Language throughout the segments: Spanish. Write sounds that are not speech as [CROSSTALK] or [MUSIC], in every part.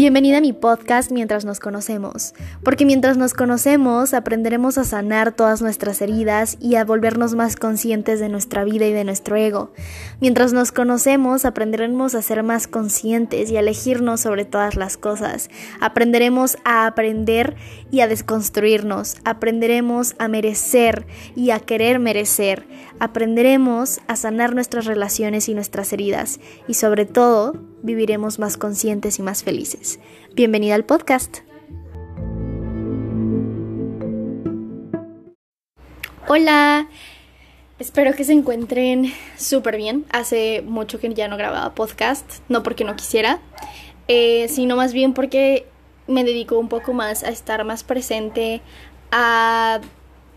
Bienvenida a mi podcast Mientras nos conocemos, porque mientras nos conocemos aprenderemos a sanar todas nuestras heridas y a volvernos más conscientes de nuestra vida y de nuestro ego. Mientras nos conocemos aprenderemos a ser más conscientes y a elegirnos sobre todas las cosas. Aprenderemos a aprender y a desconstruirnos. Aprenderemos a merecer y a querer merecer. Aprenderemos a sanar nuestras relaciones y nuestras heridas y sobre todo viviremos más conscientes y más felices. Bienvenida al podcast. Hola, espero que se encuentren súper bien. Hace mucho que ya no grababa podcast, no porque no quisiera, eh, sino más bien porque me dedico un poco más a estar más presente, a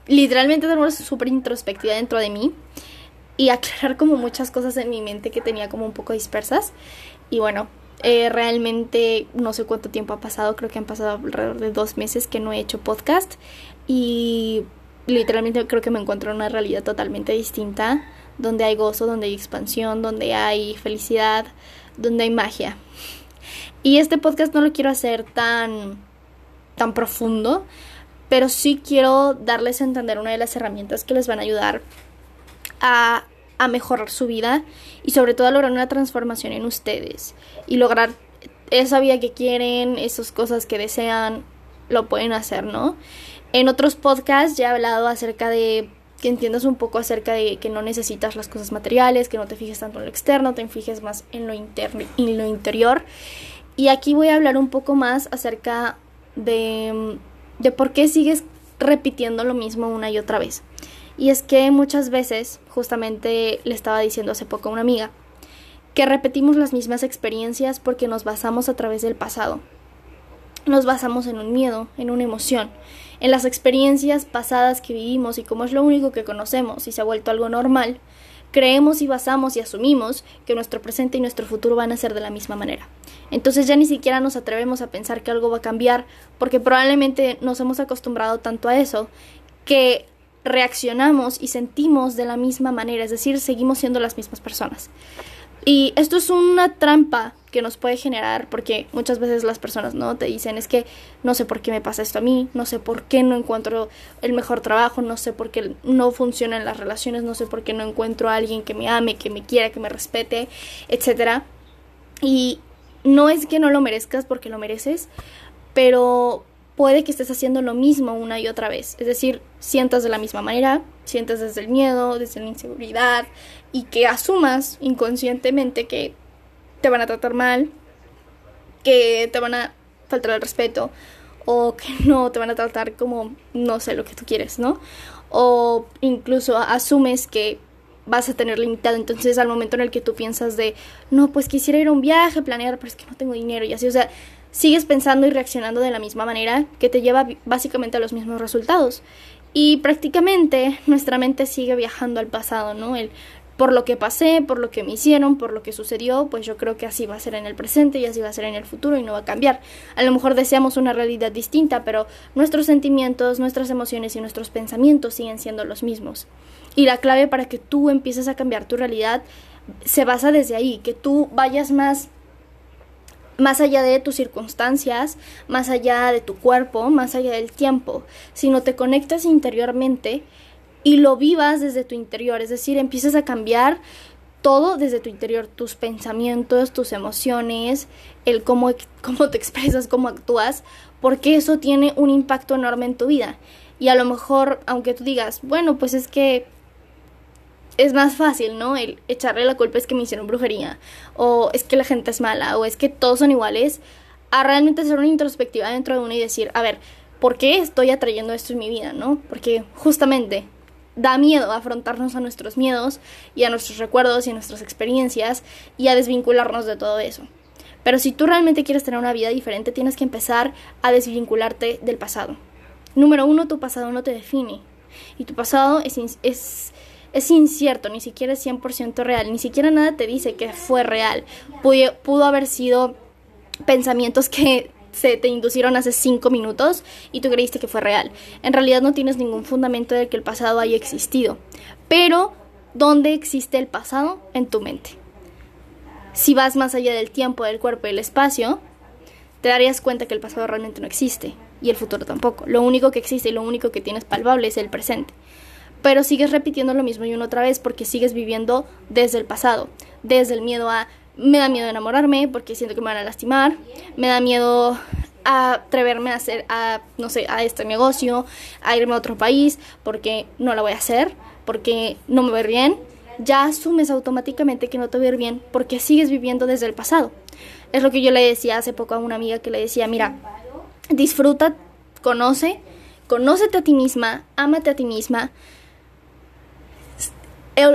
literalmente tener una súper introspectiva dentro de mí y aclarar como muchas cosas en mi mente que tenía como un poco dispersas. Y bueno, eh, realmente no sé cuánto tiempo ha pasado, creo que han pasado alrededor de dos meses que no he hecho podcast y literalmente creo que me encuentro en una realidad totalmente distinta, donde hay gozo, donde hay expansión, donde hay felicidad, donde hay magia. Y este podcast no lo quiero hacer tan, tan profundo, pero sí quiero darles a entender una de las herramientas que les van a ayudar a a mejorar su vida y sobre todo a lograr una transformación en ustedes y lograr esa vida que quieren, esas cosas que desean, lo pueden hacer, ¿no? En otros podcasts ya he hablado acerca de que entiendas un poco acerca de que no necesitas las cosas materiales, que no te fijes tanto en lo externo, te fijes más en lo, interno, en lo interior. Y aquí voy a hablar un poco más acerca de, de por qué sigues repitiendo lo mismo una y otra vez. Y es que muchas veces, justamente le estaba diciendo hace poco a una amiga, que repetimos las mismas experiencias porque nos basamos a través del pasado. Nos basamos en un miedo, en una emoción, en las experiencias pasadas que vivimos y como es lo único que conocemos y se ha vuelto algo normal, creemos y basamos y asumimos que nuestro presente y nuestro futuro van a ser de la misma manera. Entonces ya ni siquiera nos atrevemos a pensar que algo va a cambiar porque probablemente nos hemos acostumbrado tanto a eso que reaccionamos y sentimos de la misma manera, es decir, seguimos siendo las mismas personas. Y esto es una trampa que nos puede generar porque muchas veces las personas no te dicen es que no sé por qué me pasa esto a mí, no sé por qué no encuentro el mejor trabajo, no sé por qué no funcionan las relaciones, no sé por qué no encuentro a alguien que me ame, que me quiera, que me respete, etcétera. Y no es que no lo merezcas porque lo mereces, pero puede que estés haciendo lo mismo una y otra vez. Es decir, sientas de la misma manera, sientas desde el miedo, desde la inseguridad y que asumas inconscientemente que te van a tratar mal, que te van a faltar el respeto o que [LAUGHS] no te van a tratar como no sé lo que tú quieres, ¿no? O incluso asumes que vas a tener limitado. Entonces, al momento en el que tú piensas de, no, pues quisiera ir a un viaje, planear, pero es que no tengo dinero y así, o sea, sigues pensando y reaccionando de la misma manera que te lleva básicamente a los mismos resultados. Y prácticamente nuestra mente sigue viajando al pasado, ¿no? El por lo que pasé, por lo que me hicieron, por lo que sucedió, pues yo creo que así va a ser en el presente y así va a ser en el futuro y no va a cambiar. A lo mejor deseamos una realidad distinta, pero nuestros sentimientos, nuestras emociones y nuestros pensamientos siguen siendo los mismos. Y la clave para que tú empieces a cambiar tu realidad se basa desde ahí, que tú vayas más más allá de tus circunstancias, más allá de tu cuerpo, más allá del tiempo, sino te conectas interiormente y lo vivas desde tu interior, es decir, empiezas a cambiar todo desde tu interior, tus pensamientos, tus emociones, el cómo, cómo te expresas, cómo actúas, porque eso tiene un impacto enorme en tu vida. Y a lo mejor, aunque tú digas, bueno, pues es que es más fácil, ¿no? El echarle la culpa es que me hicieron brujería, o es que la gente es mala, o es que todos son iguales, a realmente hacer una introspectiva dentro de uno y decir, a ver, ¿por qué estoy atrayendo esto en mi vida, no? Porque justamente da miedo afrontarnos a nuestros miedos y a nuestros recuerdos y a nuestras experiencias y a desvincularnos de todo eso. Pero si tú realmente quieres tener una vida diferente, tienes que empezar a desvincularte del pasado. Número uno, tu pasado no te define. Y tu pasado es, es es incierto, ni siquiera es 100% real, ni siquiera nada te dice que fue real. Pudo, haber sido pensamientos que se te inducieron hace cinco minutos y tú creíste que fue real. En realidad no tienes ningún fundamento de que el pasado haya existido. Pero, ¿dónde existe el pasado? En tu mente. Si vas más allá del tiempo, del cuerpo y el espacio, te darías cuenta que el pasado realmente no existe y el futuro tampoco. Lo único que existe y lo único que tienes palpable es el presente. Pero sigues repitiendo lo mismo y una otra vez porque sigues viviendo desde el pasado, desde el miedo a me da miedo enamorarme porque siento que me van a lastimar, me da miedo a atreverme a hacer a no sé, a este negocio, a irme a otro país porque no lo voy a hacer, porque no me va bien, ya asumes automáticamente que no te va a bien porque sigues viviendo desde el pasado. Es lo que yo le decía hace poco a una amiga que le decía, mira, disfruta, conoce, conócete a ti misma, ámate a ti misma,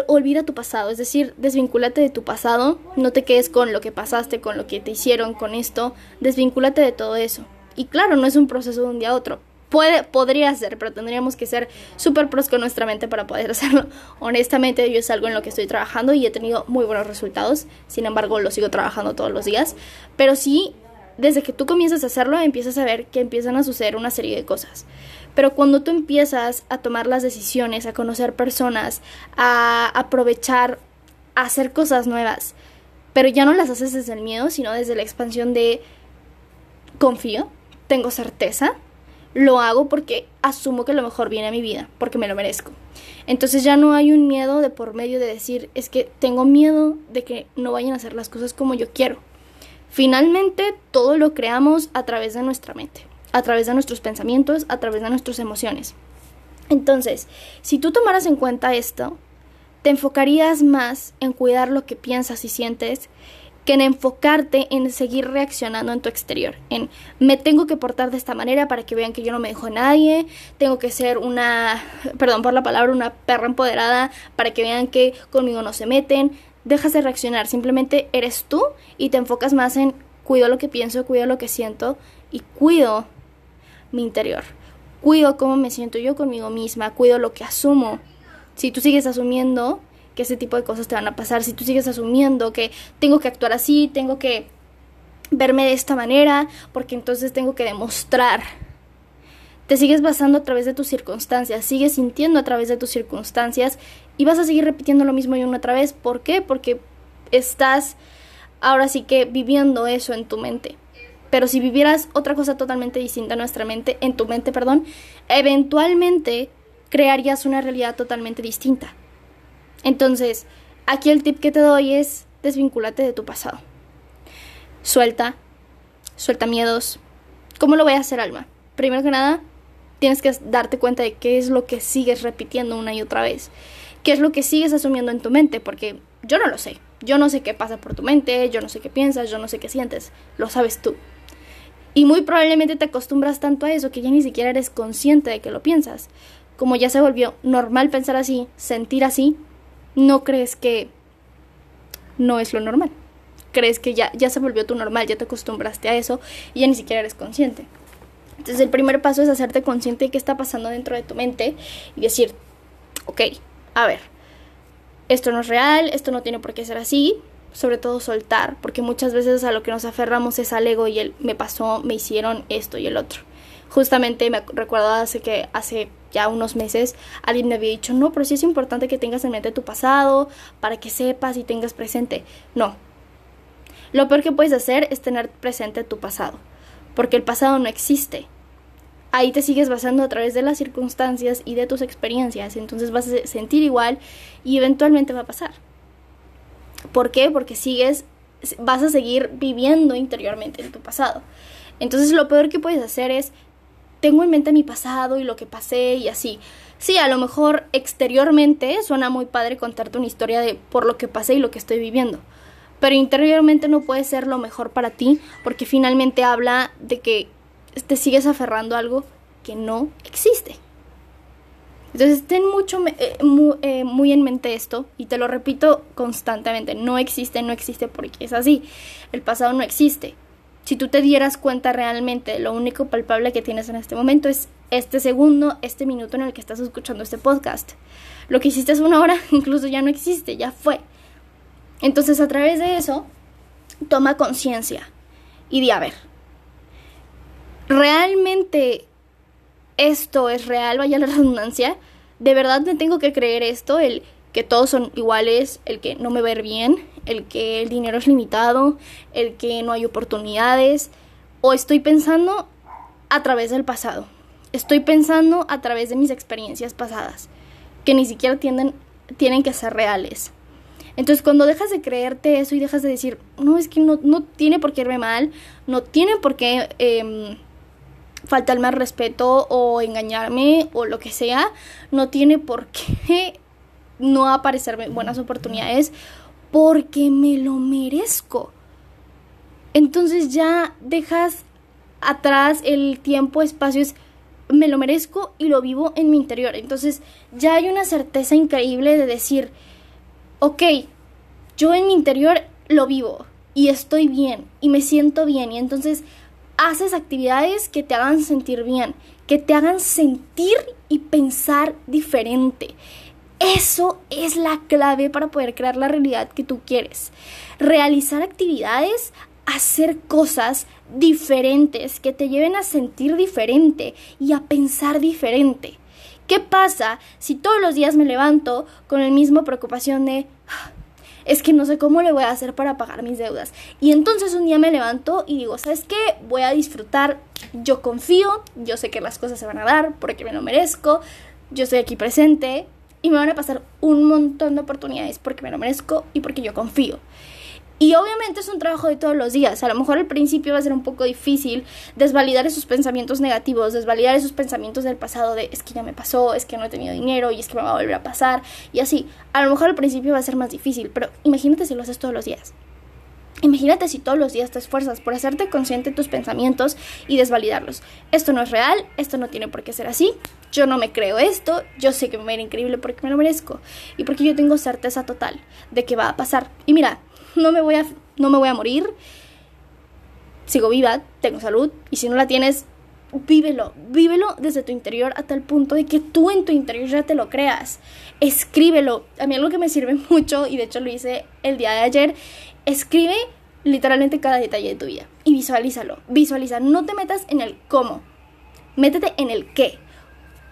olvida tu pasado, es decir, desvincúlate de tu pasado, no te quedes con lo que pasaste, con lo que te hicieron, con esto, desvincúlate de todo eso. Y claro, no es un proceso de un día a otro. Puede, podría ser, pero tendríamos que ser súper pros con nuestra mente para poder [LAUGHS] hacerlo. Honestamente, yo es algo en lo que estoy trabajando y he tenido muy buenos resultados. Sin embargo, lo sigo trabajando todos los días. Pero sí, desde que tú comienzas a hacerlo, empiezas a ver que empiezan a suceder una serie de cosas. Pero cuando tú empiezas a tomar las decisiones, a conocer personas, a aprovechar, a hacer cosas nuevas, pero ya no las haces desde el miedo, sino desde la expansión de confío, tengo certeza, lo hago porque asumo que lo mejor viene a mi vida, porque me lo merezco. Entonces ya no hay un miedo de por medio de decir, es que tengo miedo de que no vayan a hacer las cosas como yo quiero. Finalmente, todo lo creamos a través de nuestra mente a través de nuestros pensamientos, a través de nuestras emociones. Entonces, si tú tomaras en cuenta esto, te enfocarías más en cuidar lo que piensas y sientes que en enfocarte en seguir reaccionando en tu exterior, en me tengo que portar de esta manera para que vean que yo no me dejo a nadie, tengo que ser una, perdón por la palabra, una perra empoderada para que vean que conmigo no se meten, dejas de reaccionar, simplemente eres tú y te enfocas más en cuido lo que pienso, cuido lo que siento y cuido mi interior. Cuido cómo me siento yo conmigo misma, cuido lo que asumo. Si tú sigues asumiendo que ese tipo de cosas te van a pasar, si tú sigues asumiendo que tengo que actuar así, tengo que verme de esta manera, porque entonces tengo que demostrar. Te sigues basando a través de tus circunstancias, sigues sintiendo a través de tus circunstancias y vas a seguir repitiendo lo mismo y una otra vez. ¿Por qué? Porque estás ahora sí que viviendo eso en tu mente. Pero si vivieras otra cosa totalmente distinta en nuestra mente, en tu mente, perdón, eventualmente crearías una realidad totalmente distinta. Entonces, aquí el tip que te doy es desvincúlate de tu pasado. Suelta, suelta miedos. ¿Cómo lo voy a hacer, Alma? Primero que nada, tienes que darte cuenta de qué es lo que sigues repitiendo una y otra vez. ¿Qué es lo que sigues asumiendo en tu mente? Porque yo no lo sé. Yo no sé qué pasa por tu mente, yo no sé qué piensas, yo no sé qué sientes. Lo sabes tú. Y muy probablemente te acostumbras tanto a eso que ya ni siquiera eres consciente de que lo piensas. Como ya se volvió normal pensar así, sentir así, no crees que no es lo normal. Crees que ya, ya se volvió tu normal, ya te acostumbraste a eso y ya ni siquiera eres consciente. Entonces el primer paso es hacerte consciente de qué está pasando dentro de tu mente y decir, ok, a ver, esto no es real, esto no tiene por qué ser así, sobre todo soltar, porque muchas veces a lo que nos aferramos es al ego y el me pasó, me hicieron esto y el otro. Justamente me recuerdo hace que hace ya unos meses alguien me había dicho, no, pero sí es importante que tengas en mente tu pasado para que sepas y tengas presente. No. Lo peor que puedes hacer es tener presente tu pasado, porque el pasado no existe. Ahí te sigues basando a través de las circunstancias y de tus experiencias, entonces vas a sentir igual y eventualmente va a pasar. ¿Por qué? Porque sigues, vas a seguir viviendo interiormente en tu pasado. Entonces lo peor que puedes hacer es, tengo en mente mi pasado y lo que pasé y así. Sí, a lo mejor exteriormente suena muy padre contarte una historia de por lo que pasé y lo que estoy viviendo. Pero interiormente no puede ser lo mejor para ti porque finalmente habla de que te sigues aferrando a algo que no existe. Entonces ten mucho eh, eh, muy, en mente esto y te lo repito constantemente, no existe, no existe porque es así, el pasado no existe. Si tú te dieras cuenta realmente, lo único palpable que tienes en este momento es este segundo, este minuto en el que estás escuchando este podcast. Lo que hiciste hace una hora [LAUGHS] incluso ya no existe, ya fue. Entonces a través de eso, toma conciencia y di a ver, ¿realmente esto es real, vaya la [LAUGHS] redundancia, de verdad me tengo que creer esto, el que todos son iguales, el que no me ver bien, el que el dinero es limitado, el que no hay oportunidades. o estoy pensando a través del pasado. Estoy pensando a través de mis experiencias pasadas, que ni siquiera tienden, tienen que ser reales. Entonces cuando dejas de creerte eso y dejas de decir, no, es que no, no tiene por qué irme mal, no tiene por qué eh, faltarme al respeto o engañarme o lo que sea, no tiene por qué [LAUGHS] no aparecerme buenas oportunidades porque me lo merezco. Entonces ya dejas atrás el tiempo, espacio, es me lo merezco y lo vivo en mi interior. Entonces ya hay una certeza increíble de decir, ok, yo en mi interior lo vivo y estoy bien y me siento bien y entonces haces actividades que te hagan sentir bien, que te hagan sentir y pensar diferente. Eso es la clave para poder crear la realidad que tú quieres. Realizar actividades, hacer cosas diferentes que te lleven a sentir diferente y a pensar diferente. ¿Qué pasa si todos los días me levanto con la misma preocupación de ah, es que no sé cómo le voy a hacer para pagar mis deudas? Y entonces un día me levanto y digo, ¿sabes qué? Voy a disfrutar, yo confío, yo sé que las cosas se van a dar porque me lo merezco, yo estoy aquí presente y me van a pasar un montón de oportunidades porque me lo merezco y porque yo confío. Y obviamente es un trabajo de todos los días. A lo mejor al principio va a ser un poco difícil desvalidar esos pensamientos negativos, desvalidar esos pensamientos del pasado de es que ya me pasó, es que no he tenido dinero y es que me va a volver a pasar y así. A lo mejor al principio va a ser más difícil, pero imagínate si lo haces todos los días. Imagínate si todos los días te esfuerzas por hacerte consciente de tus pensamientos y desvalidarlos. Esto no es real, esto no tiene por qué ser así. Yo no me creo esto, yo sé que me va a ir increíble porque me lo merezco y porque yo tengo certeza total de que va a pasar. Y mira, no me voy a, no me voy a morir, sigo viva, tengo salud, y si no la tienes, vívelo, vívelo desde tu interior a tal punto de que tú en tu interior ya te lo creas. Escríbelo. A mí algo que me sirve [LAUGHS] mucho, y de hecho lo hice el día de ayer, escribe literalmente cada detalle de tu vida y visualízalo. Visualiza, no te metas en el cómo, métete en el qué.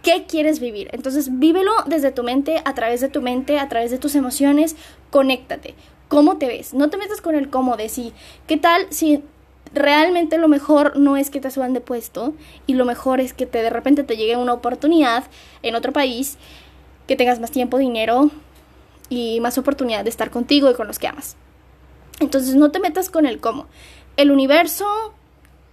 ¿Qué quieres vivir? Entonces vívelo desde tu mente, a través de tu mente, a través de tus emociones, conéctate cómo te ves. No te metas con el cómo de sí. ¿Qué tal si realmente lo mejor no es que te suban de puesto y lo mejor es que te de repente te llegue una oportunidad en otro país, que tengas más tiempo, dinero y más oportunidad de estar contigo y con los que amas. Entonces no te metas con el cómo. El universo,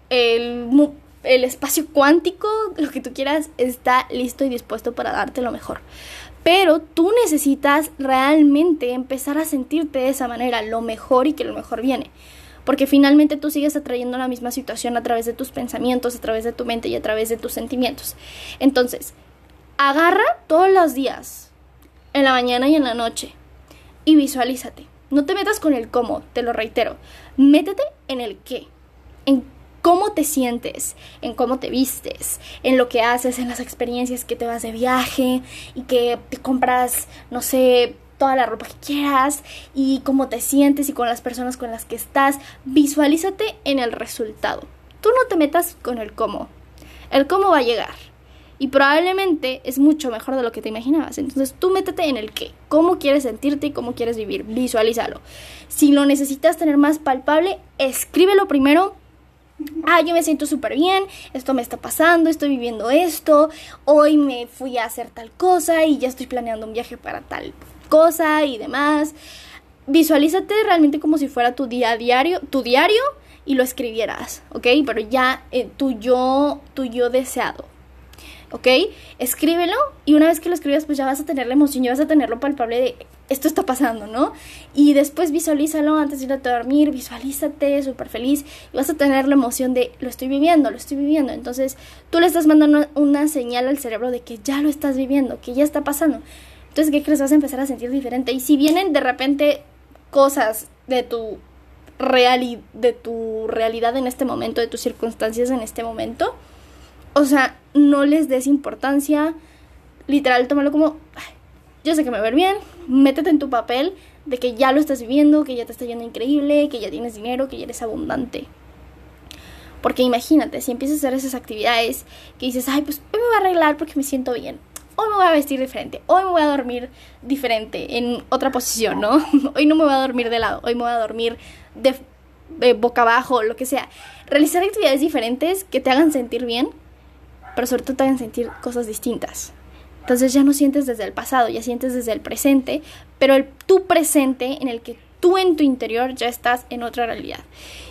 el espacio cuántico, lo que tú quieras, está listo y dispuesto para darte lo mejor. Pero tú necesitas realmente empezar a sentirte de esa manera, lo mejor y que lo mejor viene. Porque finalmente tú sigues atrayendo la misma situación a través de tus pensamientos, a través de tu mente y a través de tus sentimientos. Entonces, agarra todos los días, en la mañana y en la noche, y visualízate. No te metas con el cómo, te lo reitero. Métete en el qué. En cómo te sientes, en cómo te vistes, en lo que haces, en las experiencias que te vas de viaje y que te compras, no sé, toda la ropa que quieras y cómo te sientes y con las personas con las que estás. Visualízate en el resultado. Tú no te metas con el cómo. El cómo va a llegar. Y probablemente es mucho mejor de lo que te imaginabas. Entonces tú métete en el qué. ¿Cómo quieres sentirte y cómo quieres vivir? Visualízalo. Si lo necesitas tener más palpable, escríbelo primero ah, yo me siento súper bien, esto me está pasando, estoy viviendo esto, hoy me fui a hacer tal cosa y ya estoy planeando un viaje para tal cosa y demás. Visualízate realmente como si fuera tu día diario, tu diario y lo escribieras, ¿ok? Pero ya eh, tu yo, tu yo deseado. ¿ok? Escríbelo y una vez que lo escribas pues ya vas a tener la emoción, ya vas a tener lo palpable de esto está pasando, ¿no? Y después visualízalo antes de irte a dormir, visualízate súper feliz y vas a tener la emoción de lo estoy viviendo, lo estoy viviendo. Entonces tú le estás mandando una señal al cerebro de que ya lo estás viviendo, que ya está pasando. Entonces, ¿qué crees? Vas a empezar a sentir diferente. Y si vienen de repente cosas de tu, de tu realidad en este momento, de tus circunstancias en este momento, o sea, no les des importancia. Literal, tómalo como, yo sé que me va a ver bien, métete en tu papel de que ya lo estás viviendo, que ya te está yendo increíble, que ya tienes dinero, que ya eres abundante. Porque imagínate, si empiezas a hacer esas actividades que dices, ay, pues hoy me voy a arreglar porque me siento bien. Hoy me voy a vestir diferente. Hoy me voy a dormir diferente, en otra posición, ¿no? [LAUGHS] Hoy no me voy a dormir de lado. Hoy me voy a dormir de eh, boca abajo, lo que sea. Realizar actividades diferentes que te hagan sentir bien, pero sobre todo te hagan sentir cosas distintas. Entonces ya no sientes desde el pasado, ya sientes desde el presente, pero el tu presente en el que tú en tu interior ya estás en otra realidad.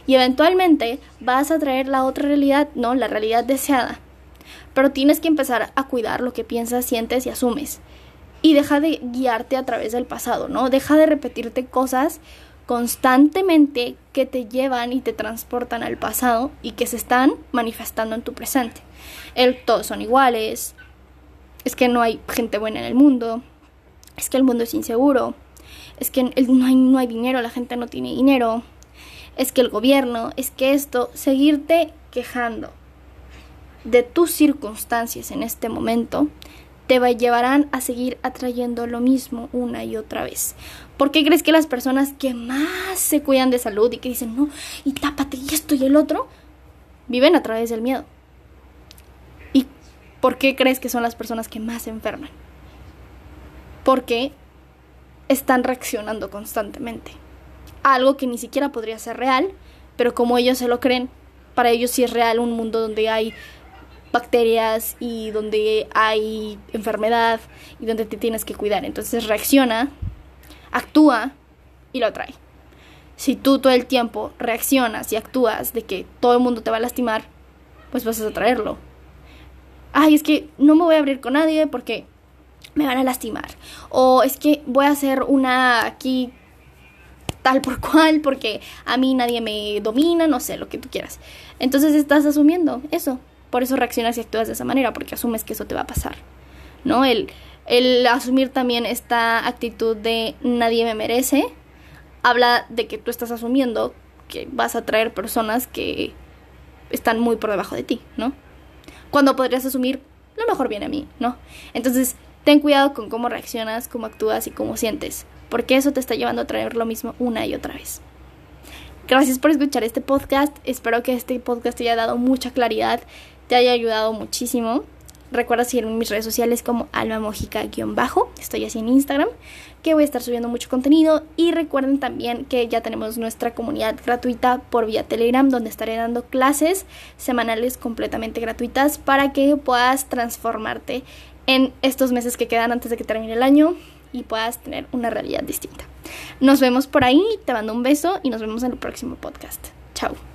Y eventualmente vas a traer la otra realidad, ¿no? La realidad deseada. Pero tienes que empezar a cuidar lo que piensas, sientes y asumes. Y deja de guiarte a través del pasado, ¿no? Deja de repetirte cosas constantemente que te llevan y te transportan al pasado y que se están manifestando en tu presente. El todos son iguales, es que no hay gente buena en el mundo, es que el mundo es inseguro, es que no hay, no hay dinero, la gente no tiene dinero, es que el gobierno, es que esto, seguirte quejando de tus circunstancias en este momento te llevarán a seguir atrayendo lo mismo una y otra vez. ¿Por qué crees que las personas que más se cuidan de salud y que dicen, no, y tápate y esto y el otro, viven a través del miedo? ¿Y por qué crees que son las personas que más se enferman? Porque están reaccionando constantemente. algo que ni siquiera podría ser real, pero como ellos se lo creen, para ellos sí es real un mundo donde hay bacterias y donde hay enfermedad y donde te tienes que cuidar. Entonces reacciona, actúa y lo atrae. Si tú todo el tiempo reaccionas y actúas de que todo el mundo te va a lastimar, pues vas a atraerlo. Ay, es que no me voy a abrir con nadie porque me van a lastimar. O es que voy a hacer una aquí tal por [LAUGHS] cual porque a mí nadie me domina, no sé, lo que tú quieras. Entonces estás asumiendo eso. Por eso reaccionas y actúas de esa manera, porque asumes que eso te va a pasar. ¿No? El, el asumir también esta actitud de nadie me merece, habla de que tú estás asumiendo que vas a traer personas que están muy por debajo de ti, ¿no? Cuando podrías asumir, lo mejor viene a mí, ¿no? Entonces, ten cuidado con cómo reaccionas, cómo actúas y cómo sientes, porque eso te está llevando a traer lo mismo una y otra vez. Gracias por escuchar este podcast, espero que este podcast te haya dado mucha claridad te haya ayudado muchísimo. Recuerda seguirme en mis redes sociales como Alma Mojica-bajo. Estoy así en Instagram, que voy a estar subiendo mucho contenido. Y recuerden también que ya tenemos nuestra comunidad gratuita por vía Telegram, donde estaré dando clases semanales completamente gratuitas para que puedas transformarte en estos meses que quedan antes de que termine el año y puedas tener una realidad distinta. Nos vemos por ahí, te mando un beso y nos vemos en el próximo podcast. Chao.